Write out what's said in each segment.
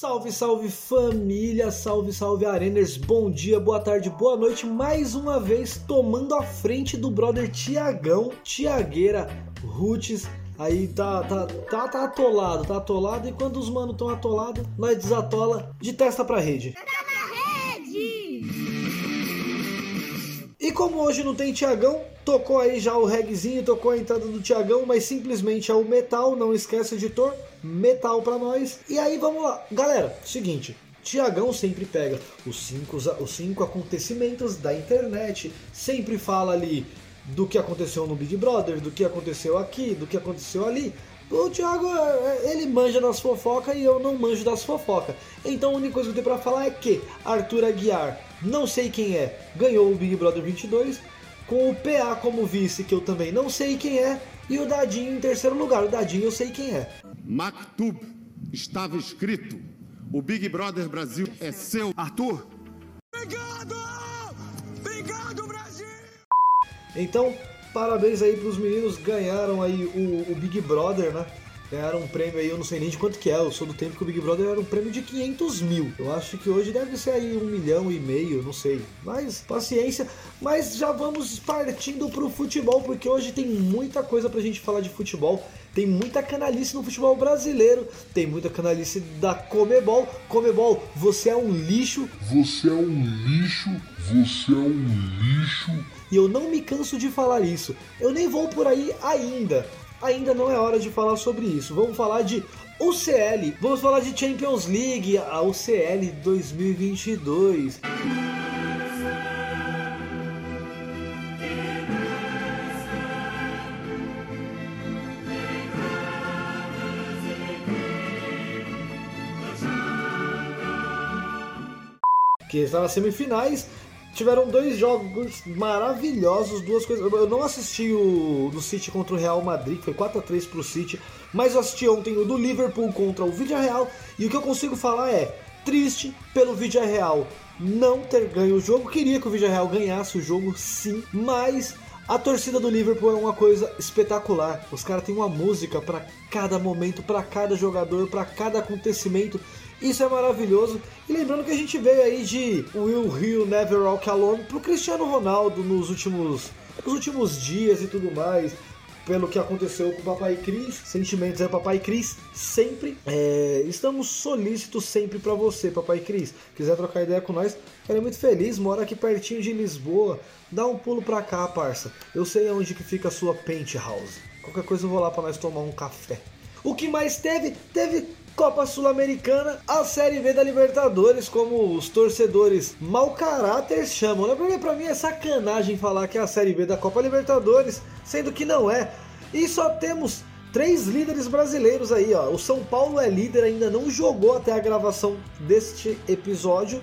Salve, salve família, salve, salve Areners, bom dia, boa tarde, boa noite, mais uma vez tomando a frente do brother Tiagão, Tiagueira, Roots, aí tá, tá, tá, tá atolado, tá atolado, e quando os manos tão atolados, nós desatola de testa pra rede. E como hoje não tem Tiagão, tocou aí já o regzinho, tocou a entrada do Tiagão, mas simplesmente é o metal, não esquece editor, metal para nós. E aí vamos lá, galera, seguinte, Tiagão sempre pega os cinco, os cinco acontecimentos da internet, sempre fala ali do que aconteceu no Big Brother, do que aconteceu aqui, do que aconteceu ali. O Thiago, é, ele manja das fofocas e eu não manjo das fofocas. Então a única coisa que eu tenho pra falar é que Arthur Aguiar, não sei quem é, ganhou o Big Brother 22, com o PA como vice, que eu também não sei quem é, e o Dadinho em terceiro lugar. O Dadinho eu sei quem é. Maktub estava escrito: o Big Brother Brasil é seu. Arthur! Obrigado! Obrigado, Brasil! Então, parabéns aí pros meninos, ganharam aí o, o Big Brother, né? ganharam um prêmio aí, eu não sei nem de quanto que é, eu sou do tempo que o Big Brother era um prêmio de 500 mil. Eu acho que hoje deve ser aí um milhão e meio, não sei. Mas paciência. Mas já vamos partindo pro futebol, porque hoje tem muita coisa pra gente falar de futebol. Tem muita canalice no futebol brasileiro, tem muita canalice da Comebol. Comebol, você é um lixo. Você é um lixo. Você é um lixo. E eu não me canso de falar isso. Eu nem vou por aí ainda ainda não é hora de falar sobre isso. Vamos falar de UCL, vamos falar de Champions League, a UCL 2022. que está nas semifinais tiveram dois jogos maravilhosos, duas coisas. Eu não assisti o do City contra o Real Madrid, que foi 4 a 3 pro City, mas eu assisti ontem o do Liverpool contra o Villarreal, e o que eu consigo falar é triste pelo Villarreal não ter ganho o jogo. Queria que o Villarreal ganhasse o jogo, sim, mas a torcida do Liverpool é uma coisa espetacular. Os caras têm uma música para cada momento, para cada jogador, para cada acontecimento. Isso é maravilhoso. E lembrando que a gente veio aí de Will Hill Never Walk Alone pro Cristiano Ronaldo nos últimos, nos últimos dias e tudo mais. Pelo que aconteceu com o Papai Cris, sentimentos é Papai Cris sempre. É, estamos solícitos sempre para você, Papai Cris. Quiser trocar ideia com nós, ficarei muito feliz. Mora aqui pertinho de Lisboa. Dá um pulo pra cá, parça. Eu sei onde que fica a sua penthouse. Qualquer coisa eu vou lá para nós tomar um café. O que mais teve? Teve Copa Sul-Americana, a Série B da Libertadores, como os torcedores mau caráter chamam, né? Porque pra mim é sacanagem falar que é a Série B da Copa Libertadores, sendo que não é. E só temos três líderes brasileiros aí, ó. O São Paulo é líder, ainda não jogou até a gravação deste episódio,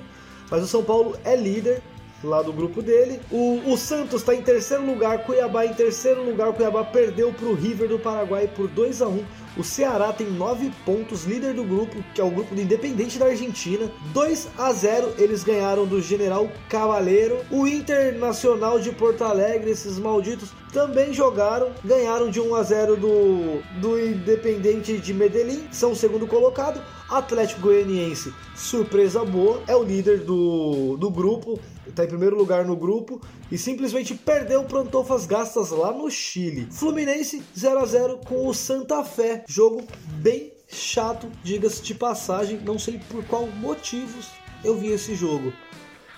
mas o São Paulo é líder lá do grupo dele. O, o Santos está em terceiro lugar, Cuiabá em terceiro lugar. Cuiabá perdeu para o River do Paraguai por 2 a 1 o Ceará tem 9 pontos, líder do grupo, que é o grupo do Independente da Argentina. 2 a 0 eles ganharam do General Cavaleiro. O Internacional de Porto Alegre, esses malditos, também jogaram, ganharam de 1 a 0 do, do Independente de Medellín, são o segundo colocado. Atlético Goianiense, surpresa boa, é o líder do, do grupo, está em primeiro lugar no grupo e simplesmente perdeu para Antofas Gastas lá no Chile. Fluminense 0 a 0 com o Santa Fé, jogo bem chato, diga-se de passagem, não sei por qual motivos eu vi esse jogo,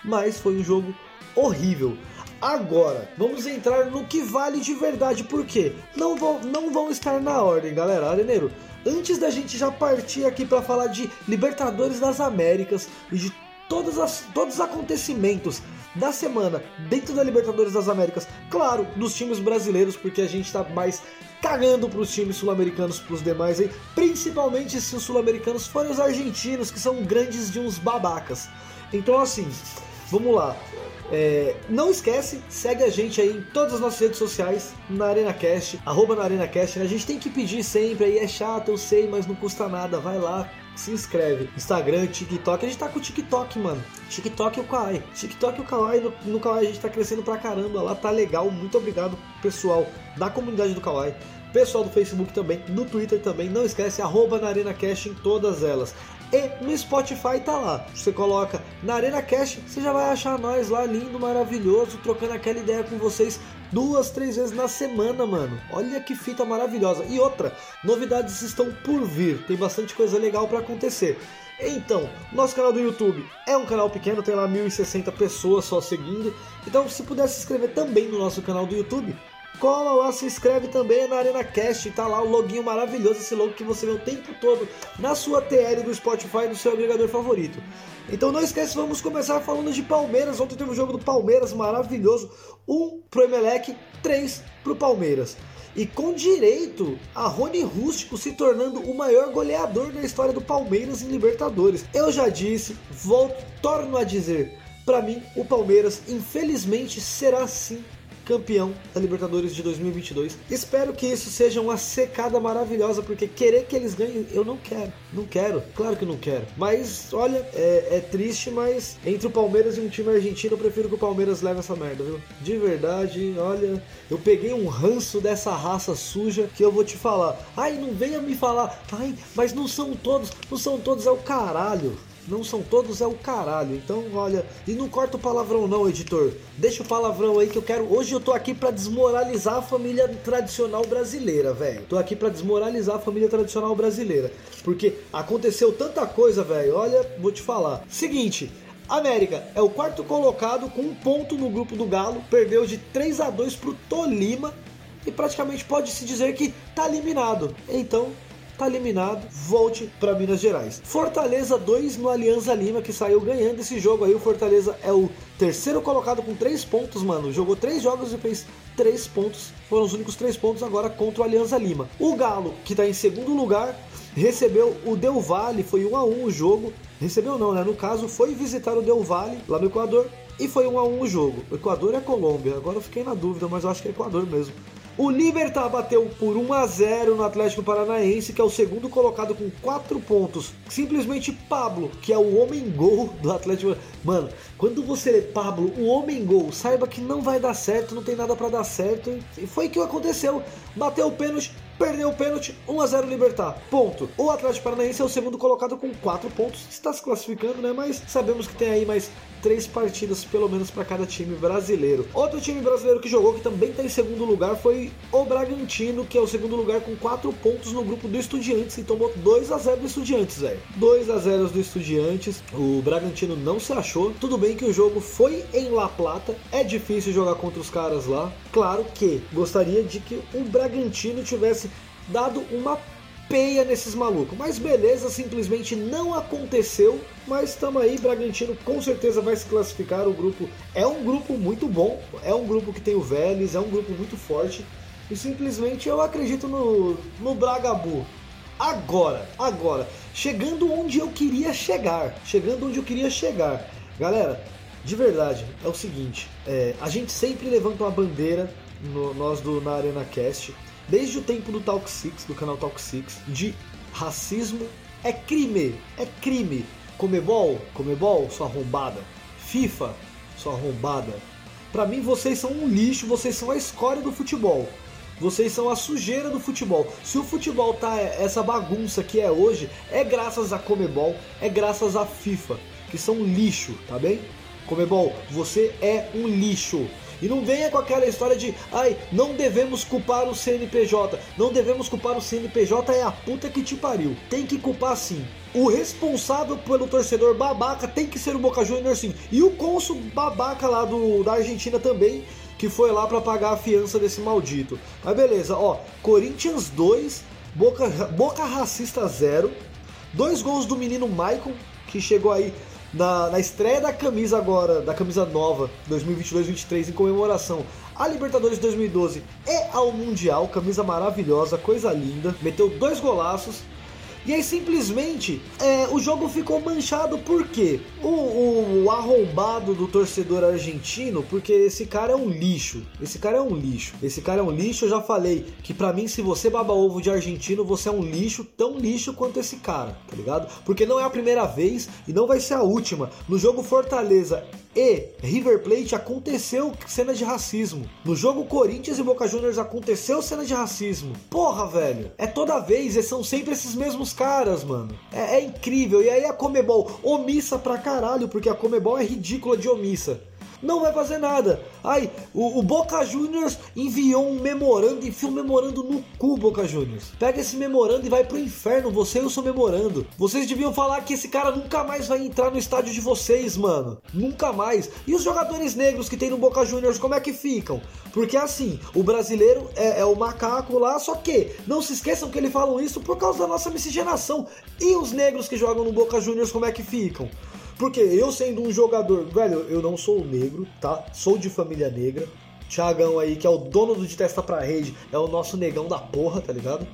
mas foi um jogo horrível. Agora, vamos entrar no que vale de verdade, porque não vão, não vão estar na ordem, galera. Areneiro, antes da gente já partir aqui para falar de Libertadores das Américas e de todas as, todos os acontecimentos da semana dentro da Libertadores das Américas, claro, dos times brasileiros, porque a gente está mais cagando para os times sul-americanos, para os demais aí, principalmente se os sul-americanos forem os argentinos, que são grandes de uns babacas. Então, assim, vamos lá. É, não esquece, segue a gente aí em todas as nossas redes sociais, na ArenaCast, arroba na ArenaCast. A gente tem que pedir sempre aí, é chato, eu sei, mas não custa nada. Vai lá, se inscreve. Instagram, TikTok, a gente tá com o TikTok, mano. TikTok e o Kawaii. TikTok e o Kawaii, no, no a gente tá crescendo pra caramba, lá tá legal. Muito obrigado, pessoal da comunidade do Kawaii. Pessoal do Facebook também, no Twitter também, não esquece, arroba na ArenaCast em todas elas. E no Spotify tá lá. Você coloca na Arena Cast, você já vai achar nós lá lindo, maravilhoso, trocando aquela ideia com vocês duas, três vezes na semana, mano. Olha que fita maravilhosa. E outra, novidades estão por vir. Tem bastante coisa legal para acontecer. Então, nosso canal do YouTube é um canal pequeno, tem lá 1060 pessoas só seguindo. Então, se puder se inscrever também no nosso canal do YouTube, cola lá, se inscreve também na Arena Cast, tá lá o loginho maravilhoso, esse logo que você vê o tempo todo na sua TL do Spotify, do seu agregador favorito. Então não esquece, vamos começar falando de Palmeiras. Ontem teve o um jogo do Palmeiras maravilhoso, um pro Emelec, três pro Palmeiras. E com direito a Rony Rústico se tornando o maior goleador da história do Palmeiras em Libertadores. Eu já disse, volto, torno a dizer, para mim o Palmeiras infelizmente será sim campeão da Libertadores de 2022. Espero que isso seja uma secada maravilhosa, porque querer que eles ganhem, eu não quero. Não quero, claro que não quero. Mas olha, é, é triste, mas entre o Palmeiras e um time argentino, eu prefiro que o Palmeiras leve essa merda, viu? De verdade, olha, eu peguei um ranço dessa raça suja que eu vou te falar. Ai, não venha me falar, ai, mas não são todos, não são todos, é o caralho não são todos, é o caralho. Então, olha, e não corta o palavrão não, editor. Deixa o palavrão aí que eu quero. Hoje eu tô aqui para desmoralizar a família tradicional brasileira, velho. Tô aqui para desmoralizar a família tradicional brasileira, porque aconteceu tanta coisa, velho. Olha, vou te falar. Seguinte, América é o quarto colocado com um ponto no grupo do Galo, perdeu de 3 a 2 pro Tolima e praticamente pode se dizer que tá eliminado. Então, tá eliminado, volte para Minas Gerais. Fortaleza 2 no Alianza Lima, que saiu ganhando esse jogo aí. O Fortaleza é o terceiro colocado com 3 pontos, mano. Jogou 3 jogos e fez 3 pontos. Foram os únicos 3 pontos agora contra o Alianza Lima. O Galo, que tá em segundo lugar, recebeu o Del Valle, foi 1 a 1 o jogo. Recebeu não, né? No caso, foi visitar o Del Valle lá no Equador e foi 1 a 1 o jogo. O Equador é Colômbia. Agora eu fiquei na dúvida, mas eu acho que é Equador mesmo. O Libertar bateu por 1 a 0 no Atlético Paranaense, que é o segundo colocado com 4 pontos. Simplesmente Pablo, que é o homem gol do Atlético. Mano, quando você lê Pablo, o homem gol, saiba que não vai dar certo, não tem nada para dar certo. E foi o que aconteceu. Bateu o pênalti, perdeu o pênalti, 1 a 0 Libertar. Ponto. O Atlético Paranaense é o segundo colocado com 4 pontos, está se classificando, né? Mas sabemos que tem aí mais três partidas pelo menos para cada time brasileiro. Outro time brasileiro que jogou que também está em segundo lugar foi o Bragantino, que é o segundo lugar com 4 pontos no grupo do Estudiantes e tomou 2 a 0 do Estudiantes, velho. 2 a 0 do Estudiantes. O Bragantino não se achou. Tudo bem que o jogo foi em La Plata, é difícil jogar contra os caras lá. Claro que gostaria de que o Bragantino tivesse dado uma peia nesses malucos. Mas beleza, simplesmente não aconteceu. Mas estamos aí, Bragantino com certeza vai se classificar. O grupo é um grupo muito bom, é um grupo que tem o Vélez, é um grupo muito forte. E simplesmente eu acredito no, no Bragabu. Agora, agora, chegando onde eu queria chegar, chegando onde eu queria chegar. Galera, de verdade, é o seguinte, é, a gente sempre levanta uma bandeira, no, nós do Na Arena Cast, desde o tempo do Talk Six, do canal Talk Six, de racismo é crime, é crime. Comebol, Comebol, sua arrombada. FIFA, sua arrombada. Para mim vocês são um lixo, vocês são a escória do futebol. Vocês são a sujeira do futebol. Se o futebol tá essa bagunça que é hoje, é graças a Comebol, é graças a FIFA, que são lixo, tá bem? Comebol, você é um lixo. E não venha com aquela história de, ai, não devemos culpar o CNPJ. Não devemos culpar o CNPJ, é a puta que te pariu. Tem que culpar sim. O responsável pelo torcedor babaca tem que ser o Boca Juniors sim. E o cônsul babaca lá do, da Argentina também, que foi lá para pagar a fiança desse maldito. Mas beleza, ó, Corinthians 2, Boca, Boca Racista 0. Dois gols do menino Maicon, que chegou aí na, na estreia da camisa agora, da camisa nova 2022-23 em comemoração a Libertadores 2012 e ao Mundial, camisa maravilhosa, coisa linda, meteu dois golaços. E aí simplesmente é, o jogo ficou manchado porque o, o, o, arrombado do torcedor argentino, porque esse cara é um lixo. Esse cara é um lixo. Esse cara é um lixo. Eu já falei que para mim, se você baba ovo de argentino, você é um lixo, tão lixo quanto esse cara, tá ligado? Porque não é a primeira vez e não vai ser a última. No jogo Fortaleza e River Plate aconteceu cena de racismo. No jogo Corinthians e Boca Juniors aconteceu cena de racismo. Porra, velho. É toda vez, e são sempre esses mesmos caras, mano. É, é incrível. E aí a Comebol omissa pra caralho, porque a Comebol é ridícula de omissa não vai fazer nada. Ai, o, o Boca Juniors enviou um memorando, enfia um memorando no cu, Boca Juniors. Pega esse memorando e vai pro inferno, você e o seu memorando. Vocês deviam falar que esse cara nunca mais vai entrar no estádio de vocês, mano. Nunca mais. E os jogadores negros que tem no Boca Juniors, como é que ficam? Porque assim, o brasileiro é, é o macaco lá, só que não se esqueçam que eles falam isso por causa da nossa miscigenação. E os negros que jogam no Boca Juniors, como é que ficam? Porque eu sendo um jogador, velho, eu não sou negro, tá? Sou de família negra. Thiagão aí, que é o dono do De Testa Pra Rede, é o nosso negão da porra, tá ligado?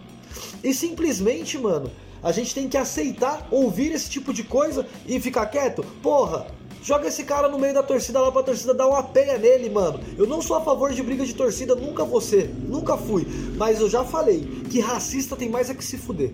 E simplesmente, mano, a gente tem que aceitar ouvir esse tipo de coisa e ficar quieto. Porra, joga esse cara no meio da torcida lá pra torcida dar uma peia nele, mano. Eu não sou a favor de briga de torcida, nunca ser, nunca fui. Mas eu já falei que racista tem mais é que se fuder.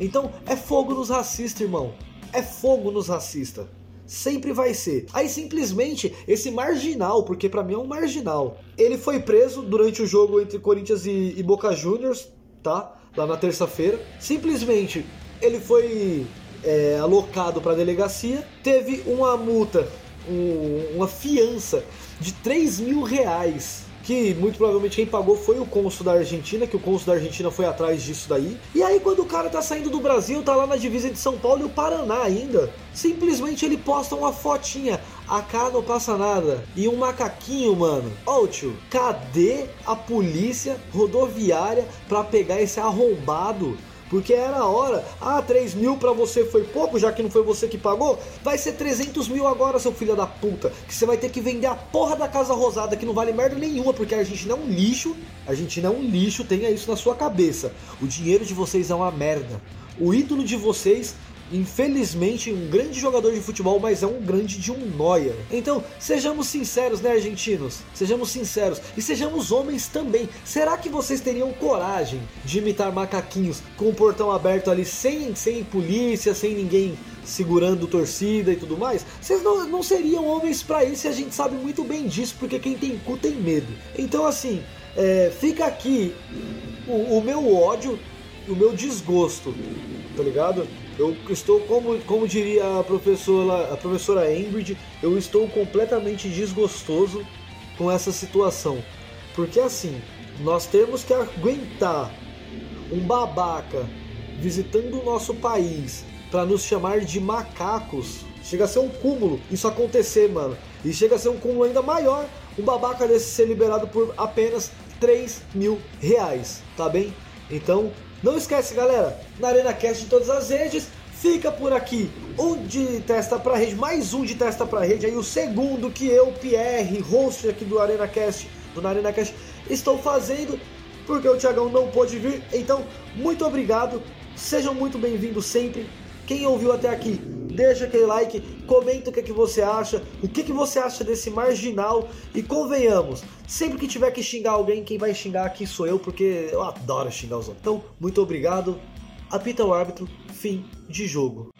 Então é fogo nos racistas, irmão. É fogo nos racistas sempre vai ser. Aí simplesmente esse marginal, porque para mim é um marginal, ele foi preso durante o jogo entre Corinthians e, e Boca Juniors, tá? Lá na terça-feira. Simplesmente ele foi é, alocado para delegacia, teve uma multa, um, uma fiança de 3 mil reais que muito provavelmente quem pagou foi o cônsul da Argentina, que o cônsul da Argentina foi atrás disso daí. E aí quando o cara tá saindo do Brasil, tá lá na divisa de São Paulo e o Paraná ainda, simplesmente ele posta uma fotinha, a cara não passa nada, e um macaquinho, mano. Ô oh, tio, cadê a polícia rodoviária pra pegar esse arrombado? Porque era a hora, ah, 3 mil pra você foi pouco, já que não foi você que pagou, vai ser 300 mil agora, seu filho da puta. Que você vai ter que vender a porra da Casa Rosada, que não vale merda nenhuma, porque a Argentina é um lixo, a Argentina é um lixo, tenha isso na sua cabeça. O dinheiro de vocês é uma merda. O ídolo de vocês infelizmente, um grande jogador de futebol, mas é um grande de um noia. Então, sejamos sinceros, né, argentinos? Sejamos sinceros e sejamos homens também. Será que vocês teriam coragem de imitar macaquinhos com o portão aberto ali, sem, sem polícia, sem ninguém segurando torcida e tudo mais? Vocês não, não seriam homens para isso e a gente sabe muito bem disso, porque quem tem cu tem medo. Então, assim, é, fica aqui o, o meu ódio, o meu desgosto, tá ligado? Eu estou, como, como diria a professora, a professora Ingrid, eu estou completamente desgostoso com essa situação. Porque assim, nós temos que aguentar um babaca visitando o nosso país para nos chamar de macacos. Chega a ser um cúmulo isso acontecer, mano. E chega a ser um cúmulo ainda maior um babaca desse ser liberado por apenas 3 mil reais, tá bem? Então, não esquece, galera, na Arena Cast de todas as redes, fica por aqui um de testa pra rede, mais um de testa pra rede, aí o segundo que eu, Pierre, host aqui do Arena Cast, do Arena Cast, estou fazendo, porque o Thiagão não pôde vir. Então, muito obrigado, sejam muito bem-vindos sempre. Quem ouviu até aqui, deixa aquele like, comenta o que, é que você acha, o que, que você acha desse marginal e convenhamos, sempre que tiver que xingar alguém, quem vai xingar aqui sou eu, porque eu adoro xingar os outros. Então, muito obrigado, apita o árbitro, fim de jogo.